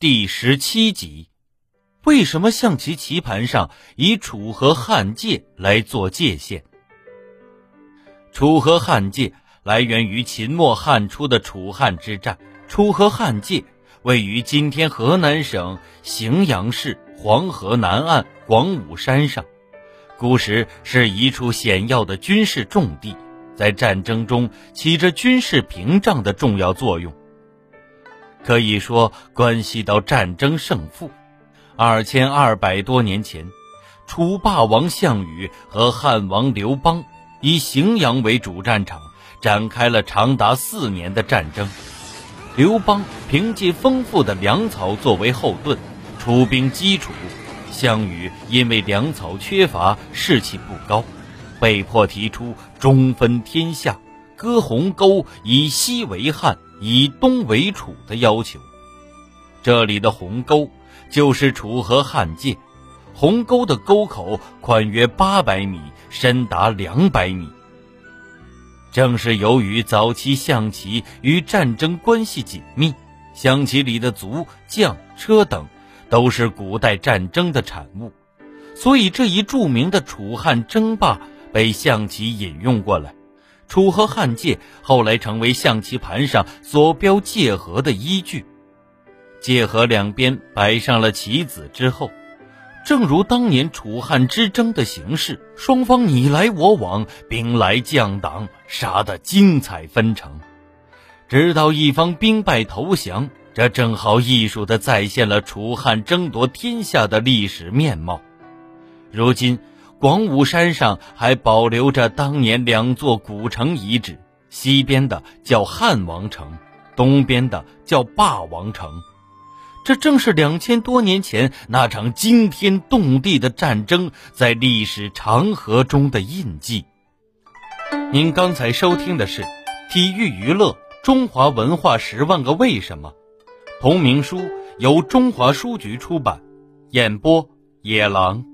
第十七集：为什么象棋棋盘上以楚河汉界来做界限？楚河汉界来源于秦末汉初的楚汉之战。楚河汉界位于今天河南省荥阳市黄河南岸广武山上，古时是一处险要的军事重地。在战争中起着军事屏障的重要作用，可以说关系到战争胜负。二千二百多年前，楚霸王项羽和汉王刘邦以荥阳为主战场，展开了长达四年的战争。刘邦凭借丰富的粮草作为后盾，出兵击楚；项羽因为粮草缺乏，士气不高。被迫提出中分天下、割鸿沟，以西为汉，以东为楚的要求。这里的鸿沟就是楚河汉界，鸿沟的沟口宽约八百米，深达两百米。正是由于早期象棋与战争关系紧密，象棋里的卒、将、车等都是古代战争的产物，所以这一著名的楚汉争霸。被象棋引用过来，楚河汉界后来成为象棋盘上所标界河的依据。界河两边摆上了棋子之后，正如当年楚汉之争的形势，双方你来我往，兵来将挡，杀得精彩纷呈。直到一方兵败投降，这正好艺术地再现了楚汉争夺天下的历史面貌。如今。广武山上还保留着当年两座古城遗址，西边的叫汉王城，东边的叫霸王城。这正是两千多年前那场惊天动地的战争在历史长河中的印记。您刚才收听的是《体育娱乐中华文化十万个为什么》，同名书由中华书局出版，演播野狼。